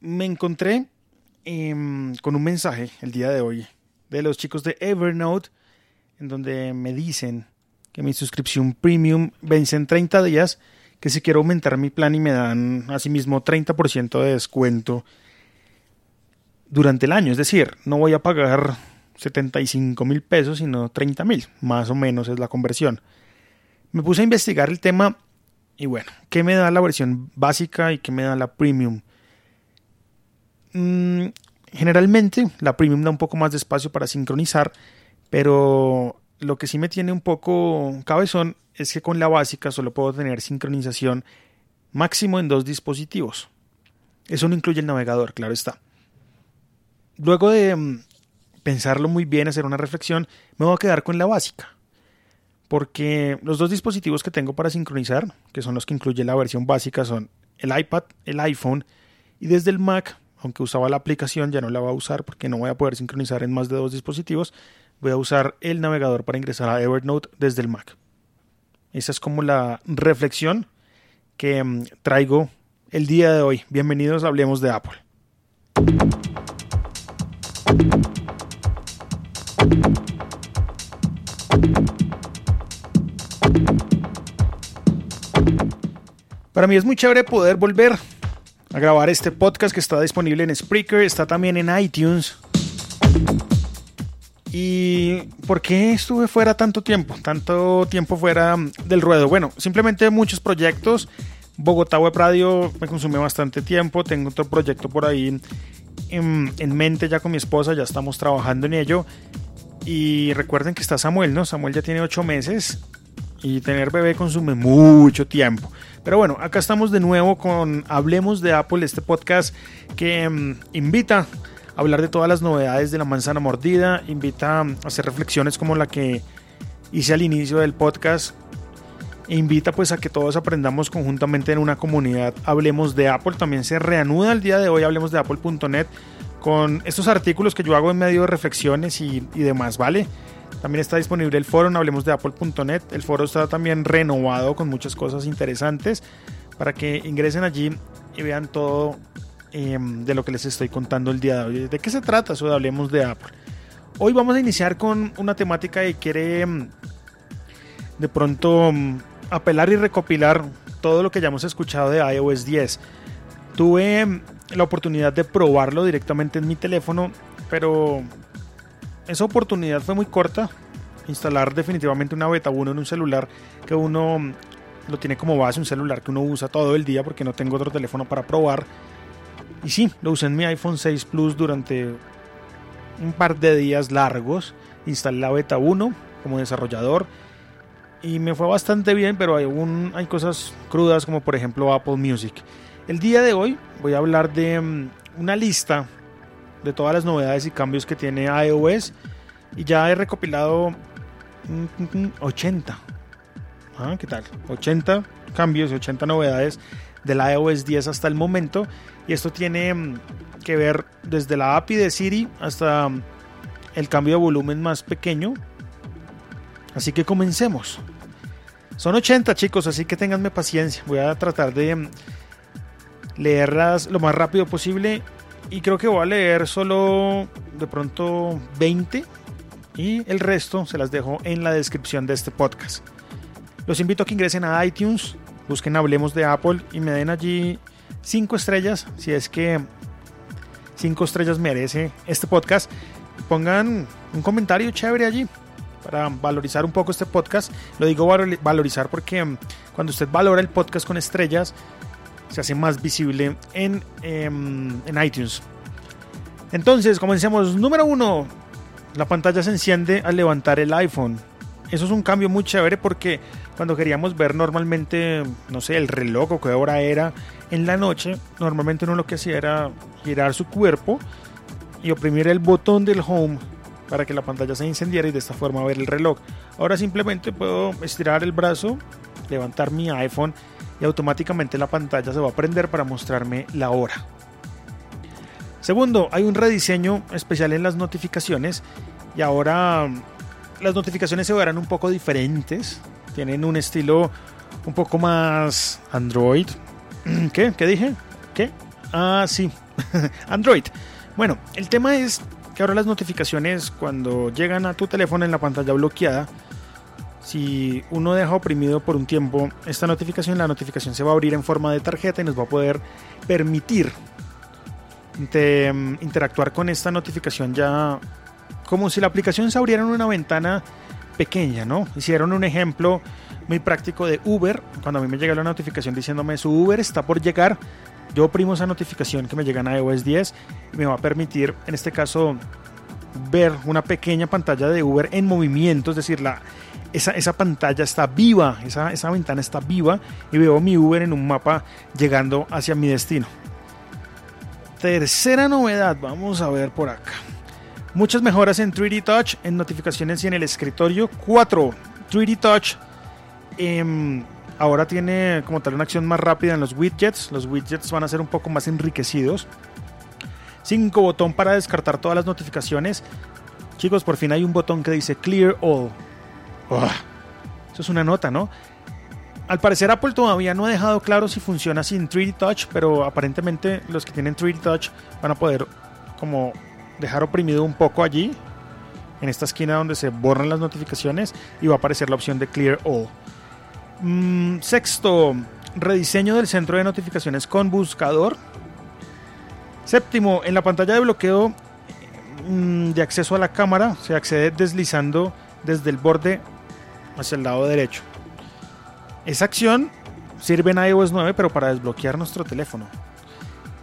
Me encontré em, con un mensaje el día de hoy de los chicos de Evernote, en donde me dicen que mi suscripción premium vence en 30 días, que si quiero aumentar mi plan y me dan asimismo 30% de descuento durante el año. Es decir, no voy a pagar 75 mil pesos, sino 30 mil, más o menos es la conversión. Me puse a investigar el tema y bueno, ¿qué me da la versión básica y qué me da la premium? Mm, generalmente la premium da un poco más de espacio para sincronizar, pero lo que sí me tiene un poco cabezón es que con la básica solo puedo tener sincronización máximo en dos dispositivos. Eso no incluye el navegador, claro está. Luego de mm, pensarlo muy bien, hacer una reflexión, me voy a quedar con la básica. Porque los dos dispositivos que tengo para sincronizar, que son los que incluye la versión básica, son el iPad, el iPhone y desde el Mac, aunque usaba la aplicación, ya no la voy a usar porque no voy a poder sincronizar en más de dos dispositivos, voy a usar el navegador para ingresar a Evernote desde el Mac. Esa es como la reflexión que mm, traigo el día de hoy. Bienvenidos Hablemos de Apple. Para mí es muy chévere poder volver a grabar este podcast que está disponible en Spreaker, está también en iTunes. ¿Y por qué estuve fuera tanto tiempo? Tanto tiempo fuera del ruedo. Bueno, simplemente muchos proyectos. Bogotá Web Radio me consume bastante tiempo. Tengo otro proyecto por ahí en, en mente ya con mi esposa. Ya estamos trabajando en ello. Y recuerden que está Samuel, ¿no? Samuel ya tiene ocho meses. Y tener bebé consume mucho tiempo. Pero bueno, acá estamos de nuevo con Hablemos de Apple, este podcast que mm, invita a hablar de todas las novedades de la manzana mordida, invita a hacer reflexiones como la que hice al inicio del podcast, e invita pues a que todos aprendamos conjuntamente en una comunidad. Hablemos de Apple, también se reanuda el día de hoy, hablemos de apple.net con estos artículos que yo hago en medio de reflexiones y, y demás, ¿vale? También está disponible el foro en hablemos de apple.net. El foro está también renovado con muchas cosas interesantes para que ingresen allí y vean todo eh, de lo que les estoy contando el día de hoy. ¿De qué se trata eso de Hablemos de Apple? Hoy vamos a iniciar con una temática que quiere mm, de pronto mm, apelar y recopilar todo lo que ya hemos escuchado de iOS 10. Tuve la oportunidad de probarlo directamente en mi teléfono, pero esa oportunidad fue muy corta. Instalar definitivamente una beta 1 en un celular que uno mm, lo tiene como base, un celular que uno usa todo el día porque no tengo otro teléfono para probar. Y sí, lo usé en mi iPhone 6 Plus durante un par de días largos. Instalé la beta 1 como desarrollador y me fue bastante bien, pero hay, hay cosas crudas como por ejemplo Apple Music. El día de hoy voy a hablar de mm, una lista de todas las novedades y cambios que tiene iOS y ya he recopilado mm, mm, 80. Ah, ¿Qué tal? 80 cambios, 80 novedades del iOS 10 hasta el momento y esto tiene mm, que ver desde la API de Siri hasta mm, el cambio de volumen más pequeño. Así que comencemos. Son 80 chicos, así que ténganme paciencia. Voy a tratar de mm, leerlas lo más rápido posible y creo que voy a leer solo de pronto 20 y el resto se las dejo en la descripción de este podcast. Los invito a que ingresen a iTunes, busquen Hablemos de Apple y me den allí 5 estrellas si es que 5 estrellas merece este podcast. Pongan un comentario chévere allí para valorizar un poco este podcast. Lo digo valorizar porque cuando usted valora el podcast con estrellas, se hace más visible en, em, en iTunes. Entonces, comencemos. Número uno, la pantalla se enciende al levantar el iPhone. Eso es un cambio muy chévere porque cuando queríamos ver normalmente, no sé, el reloj o qué hora era en la noche, normalmente uno lo que hacía era girar su cuerpo y oprimir el botón del home para que la pantalla se encendiera y de esta forma ver el reloj. Ahora simplemente puedo estirar el brazo, levantar mi iPhone y automáticamente la pantalla se va a prender para mostrarme la hora. Segundo, hay un rediseño especial en las notificaciones y ahora las notificaciones se verán un poco diferentes. Tienen un estilo un poco más Android. ¿Qué? ¿Qué dije? ¿Qué? Ah, sí. Android. Bueno, el tema es que ahora las notificaciones cuando llegan a tu teléfono en la pantalla bloqueada, si uno deja oprimido por un tiempo esta notificación, la notificación se va a abrir en forma de tarjeta y nos va a poder permitir interactuar con esta notificación ya como si la aplicación se abriera en una ventana pequeña, ¿no? Hicieron un ejemplo muy práctico de Uber, cuando a mí me llega la notificación diciéndome su Uber está por llegar, yo oprimo esa notificación que me llega a iOS 10 y me va a permitir, en este caso, ver una pequeña pantalla de Uber en movimiento, es decir, la, esa, pantalla está viva, esa, esa ventana está viva y veo mi Uber en un mapa llegando hacia mi destino. Tercera novedad, vamos a ver por acá. Muchas mejoras en 3D Touch, en notificaciones y en el escritorio. 4. 3D Touch em, ahora tiene como tal una acción más rápida en los widgets. Los widgets van a ser un poco más enriquecidos. 5. Botón para descartar todas las notificaciones. Chicos, por fin hay un botón que dice Clear All. Eso es una nota, ¿no? Al parecer Apple todavía no ha dejado claro si funciona sin 3D Touch, pero aparentemente los que tienen 3D Touch van a poder como dejar oprimido un poco allí, en esta esquina donde se borran las notificaciones y va a aparecer la opción de Clear All. Mm, sexto, rediseño del centro de notificaciones con buscador. Séptimo, en la pantalla de bloqueo mm, de acceso a la cámara se accede deslizando desde el borde hacia el lado derecho. Esa acción sirve en iOS 9 pero para desbloquear nuestro teléfono.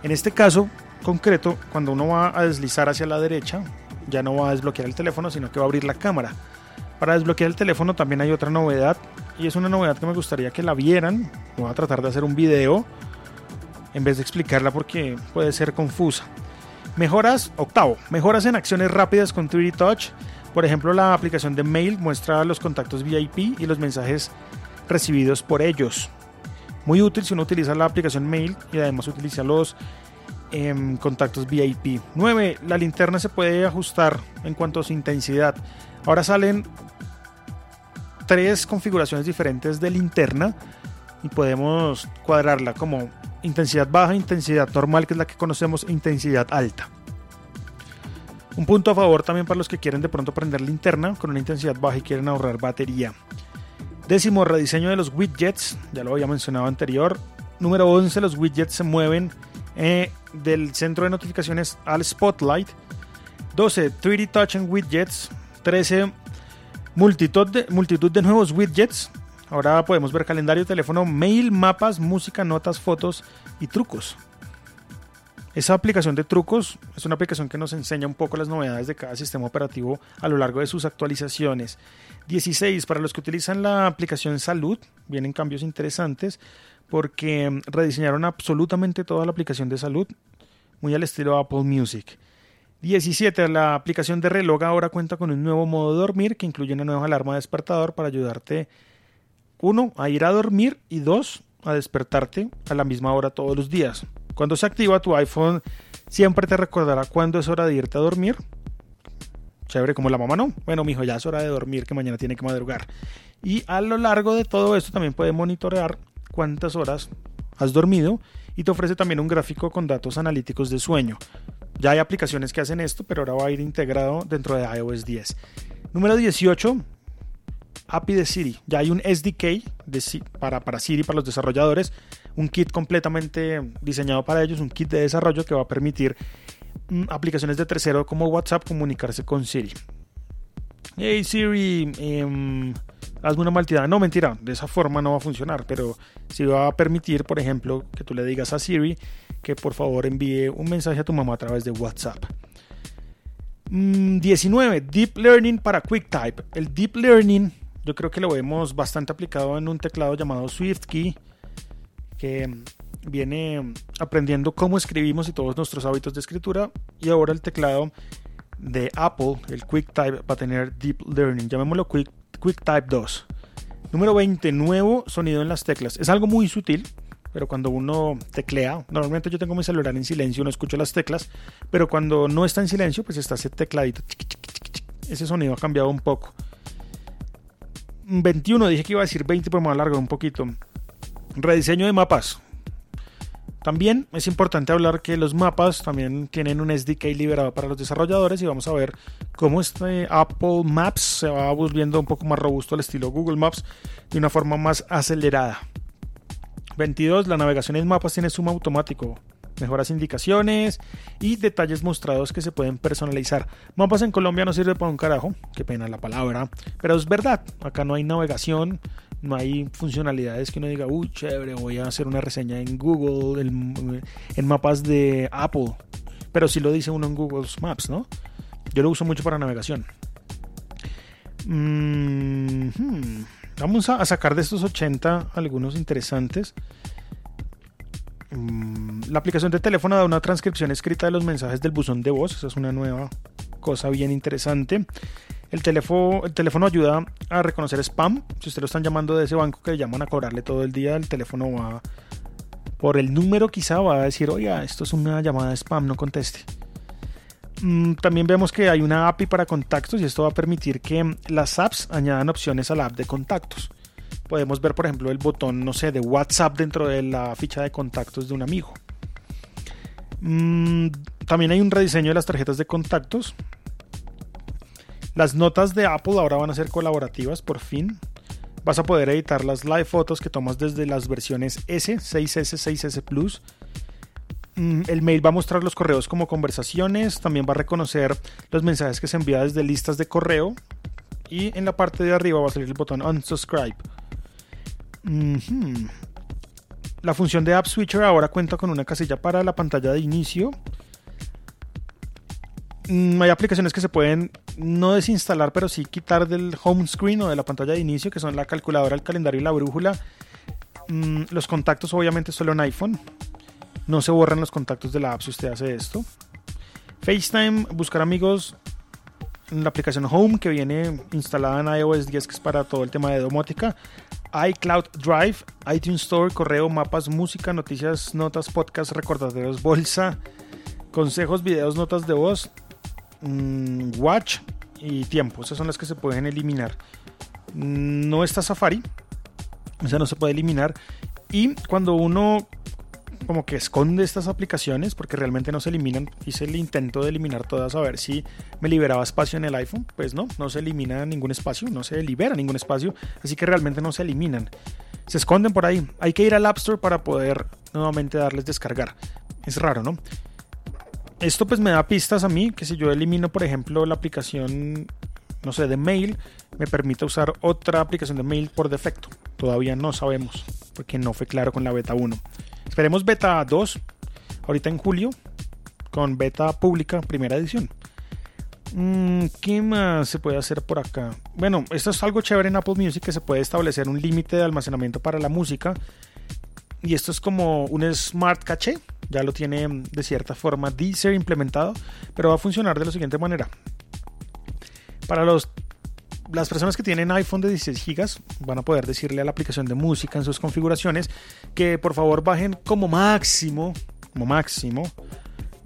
En este caso concreto, cuando uno va a deslizar hacia la derecha, ya no va a desbloquear el teléfono, sino que va a abrir la cámara. Para desbloquear el teléfono también hay otra novedad y es una novedad que me gustaría que la vieran. Voy a tratar de hacer un video en vez de explicarla porque puede ser confusa. Mejoras, octavo, mejoras en acciones rápidas con 3D Touch. Por ejemplo, la aplicación de mail muestra los contactos VIP y los mensajes recibidos por ellos. Muy útil si uno utiliza la aplicación Mail y además utiliza los em, contactos VIP. 9. La linterna se puede ajustar en cuanto a su intensidad. Ahora salen tres configuraciones diferentes de linterna y podemos cuadrarla como intensidad baja, intensidad normal, que es la que conocemos, e intensidad alta. Un punto a favor también para los que quieren de pronto prender linterna con una intensidad baja y quieren ahorrar batería. Décimo, rediseño de los widgets, ya lo había mencionado anterior. Número 11, los widgets se mueven eh, del centro de notificaciones al Spotlight. 12, 3D Touch en widgets. 13, multitud de, multitud de nuevos widgets. Ahora podemos ver calendario, teléfono, mail, mapas, música, notas, fotos y trucos. Esa aplicación de trucos es una aplicación que nos enseña un poco las novedades de cada sistema operativo a lo largo de sus actualizaciones. 16. Para los que utilizan la aplicación Salud, vienen cambios interesantes porque mm, rediseñaron absolutamente toda la aplicación de salud, muy al estilo Apple Music. 17. La aplicación de reloj ahora cuenta con un nuevo modo de dormir que incluye una nueva alarma despertador para ayudarte, uno, a ir a dormir y dos, a despertarte a la misma hora todos los días. Cuando se activa tu iPhone, siempre te recordará cuándo es hora de irte a dormir Chévere, como la mamá no. Bueno, mijo, ya es hora de dormir, que mañana tiene que madrugar. Y a lo largo de todo esto también puede monitorear cuántas horas has dormido y te ofrece también un gráfico con datos analíticos de sueño. Ya hay aplicaciones que hacen esto, pero ahora va a ir integrado dentro de iOS 10. Número 18, API de Siri. Ya hay un SDK para, para Siri, para los desarrolladores, un kit completamente diseñado para ellos, un kit de desarrollo que va a permitir Mm, aplicaciones de tercero como WhatsApp comunicarse con Siri. Hey Siri, eh, hazme una malteada. No, mentira, de esa forma no va a funcionar, pero sí va a permitir, por ejemplo, que tú le digas a Siri que por favor envíe un mensaje a tu mamá a través de WhatsApp. 19. Mm, Deep Learning para QuickType. El Deep Learning Yo creo que lo vemos bastante aplicado en un teclado llamado SwiftKey, que viene aprendiendo cómo escribimos y todos nuestros hábitos de escritura. Y ahora el teclado de Apple, el QuickType, va a tener Deep Learning. Llamémoslo Quick, QuickType 2. Número 20, nuevo sonido en las teclas. Es algo muy sutil, pero cuando uno teclea, normalmente yo tengo mi celular en silencio, no escucho las teclas, pero cuando no está en silencio, pues está ese tecladito. Ese sonido ha cambiado un poco. 21, dije que iba a decir 20, pero me voy a alargar un poquito. Rediseño de mapas. También es importante hablar que los mapas también tienen un SDK liberado para los desarrolladores y vamos a ver cómo este Apple Maps se va volviendo un poco más robusto al estilo Google Maps de una forma más acelerada. 22. La navegación en mapas tiene suma automático, mejoras indicaciones y detalles mostrados que se pueden personalizar. Mapas en Colombia no sirve para un carajo, qué pena la palabra, pero es verdad, acá no hay navegación, no hay funcionalidades que uno diga, uy, chévere, voy a hacer una reseña en Google, en, mapas de Apple. Pero sí lo dice uno en Google Maps, ¿no? Yo lo uso mucho para navegación. Mm, hmm. Vamos a, sacar de estos 80 algunos interesantes. Mm, la aplicación de teléfono da una transcripción escrita de los mensajes del buzón de voz. Esa es una nueva cosa bien interesante. El teléfono, el teléfono ayuda a reconocer spam. Si usted lo están llamando de ese banco que le llaman a cobrarle todo el día, el teléfono va por el número quizá va a decir, oiga, esto es una llamada de spam, no conteste. Mm, también vemos que hay una API para contactos y esto va a permitir que las apps añadan opciones a la app de contactos. Podemos ver, por ejemplo, el botón, no sé, de WhatsApp dentro de la ficha de contactos de un amigo. Mm, también hay un rediseño de las tarjetas de contactos. Las notas de Apple ahora van a ser colaborativas por fin. Vas a poder editar las live fotos que tomas desde las versiones S, 6S, 6S Plus. Mm, el mail va a mostrar los correos como conversaciones, también va a reconocer los mensajes que se envían desde listas de correo y en la parte de arriba va a salir el botón unsubscribe. La función de App Switcher ahora cuenta con una casilla para la pantalla de inicio Mm, hay aplicaciones que se pueden no desinstalar, pero sí quitar del home screen o de la pantalla de inicio, que son la calculadora, el calendario y la brújula. Mm, los contactos, obviamente, solo en iPhone. No se borran los contactos de la app si usted hace esto. FaceTime, buscar amigos la aplicación Home que viene instalada en iOS 10, que es para todo el tema de domótica. iCloud Drive, iTunes Store, correo, mapas, música, noticias, notas, podcast, recordaderos, bolsa, consejos, videos, notas de voz, Mm, watch y tiempo. Esas son las que se pueden eliminar. No está Safari. O sea, no se puede eliminar. Y cuando uno como que esconde estas aplicaciones porque realmente no se eliminan. Hice el intento de eliminar todas a ver si me liberaba espacio en el iPhone. Pues no, no se elimina ningún espacio, no se libera ningún espacio. Así que realmente no se eliminan. Se esconden por ahí. Hay que ir al App Store para poder nuevamente darles descargar. Es raro, ¿no? Esto pues me da pistas a mí que si yo elimino por ejemplo la aplicación, no sé, de mail, me permite usar otra aplicación de mail por defecto. Todavía no sabemos porque no fue claro con la beta 1. Esperemos beta 2 ahorita en julio con beta pública primera edición. Mm, ¿Qué más se puede hacer por acá? Bueno, esto es algo chévere en Apple Music que se puede establecer un límite de almacenamiento para la música. Y esto es como un smart caché ya lo tiene de cierta forma Deezer implementado, pero va a funcionar de la siguiente manera. Para los, las personas que tienen iPhone de 16 GB van a poder decirle a la aplicación de música en sus configuraciones que por favor bajen como máximo, como máximo,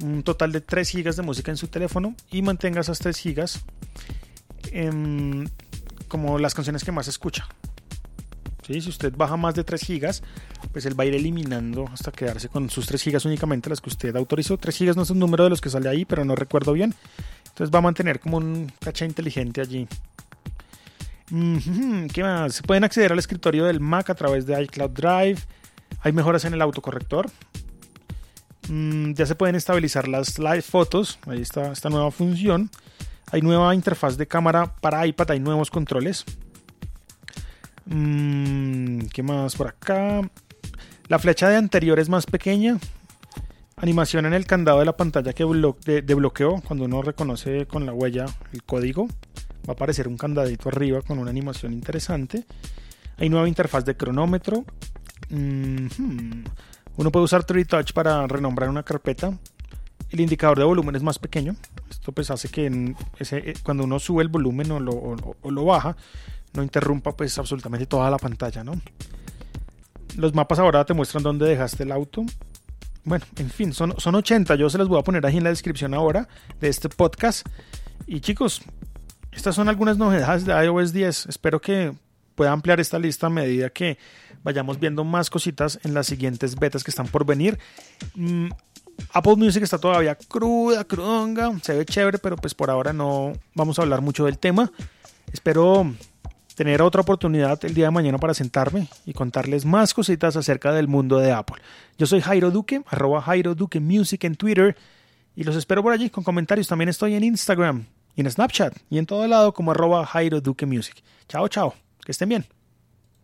un total de 3 GB de música en su teléfono y mantenga esas 3 GB como las canciones que más escucha. Si usted baja más de 3 GB, pues él va a ir eliminando hasta quedarse con sus 3 GB únicamente las que usted autorizó. 3 GB no es un número de los que sale ahí, pero no recuerdo bien. Entonces va a mantener como un caché inteligente allí. ¿Qué más? Se pueden acceder al escritorio del Mac a través de iCloud Drive. Hay mejoras en el autocorrector. Mm, ya se pueden estabilizar las live fotos. Ahí está esta nueva función. Hay nueva interfaz de cámara para iPad. Hay nuevos controles. Mm, ¿Qué más por acá? La flecha de anterior es más pequeña. Animación en el candado de la pantalla que de, bloqueo cuando uno reconoce con la huella el código. Va a aparecer un candadito arriba con una animación interesante. Hay nueva interfaz de cronómetro. Mm-hmm. Uno puede usar 3Touch para renombrar una carpeta. El indicador de volumen es más pequeño. Esto pues hace que eh, cuando uno sube el volumen o lo, o lo, baja, no interrumpa pues absolutamente toda la pantalla, ¿no? Los mapas ahora te muestran dónde dejaste el auto. Bueno, en fin, son, son 80. Yo se las voy a poner ahí en la descripción ahora de este podcast. Y chicos, estas son algunas novedades de iOS 10. Espero que pueda ampliar esta lista a medida que vayamos viendo más cositas en las siguientes betas que están por venir. Mm, Apple Music está todavía cruda, crudonga, se ve chévere, pero pues por ahora no vamos a hablar mucho del tema. Espero tener otra oportunidad el día de mañana para sentarme y contarles más cositas acerca del mundo de Apple. Yo soy Jairo Duque, arroba Jairo Duque Music en Twitter y los espero por allí con comentarios. También estoy en Instagram y en Snapchat y en todo lado como arroba Jairo Duque Music. Chao, chao. Que estén bien.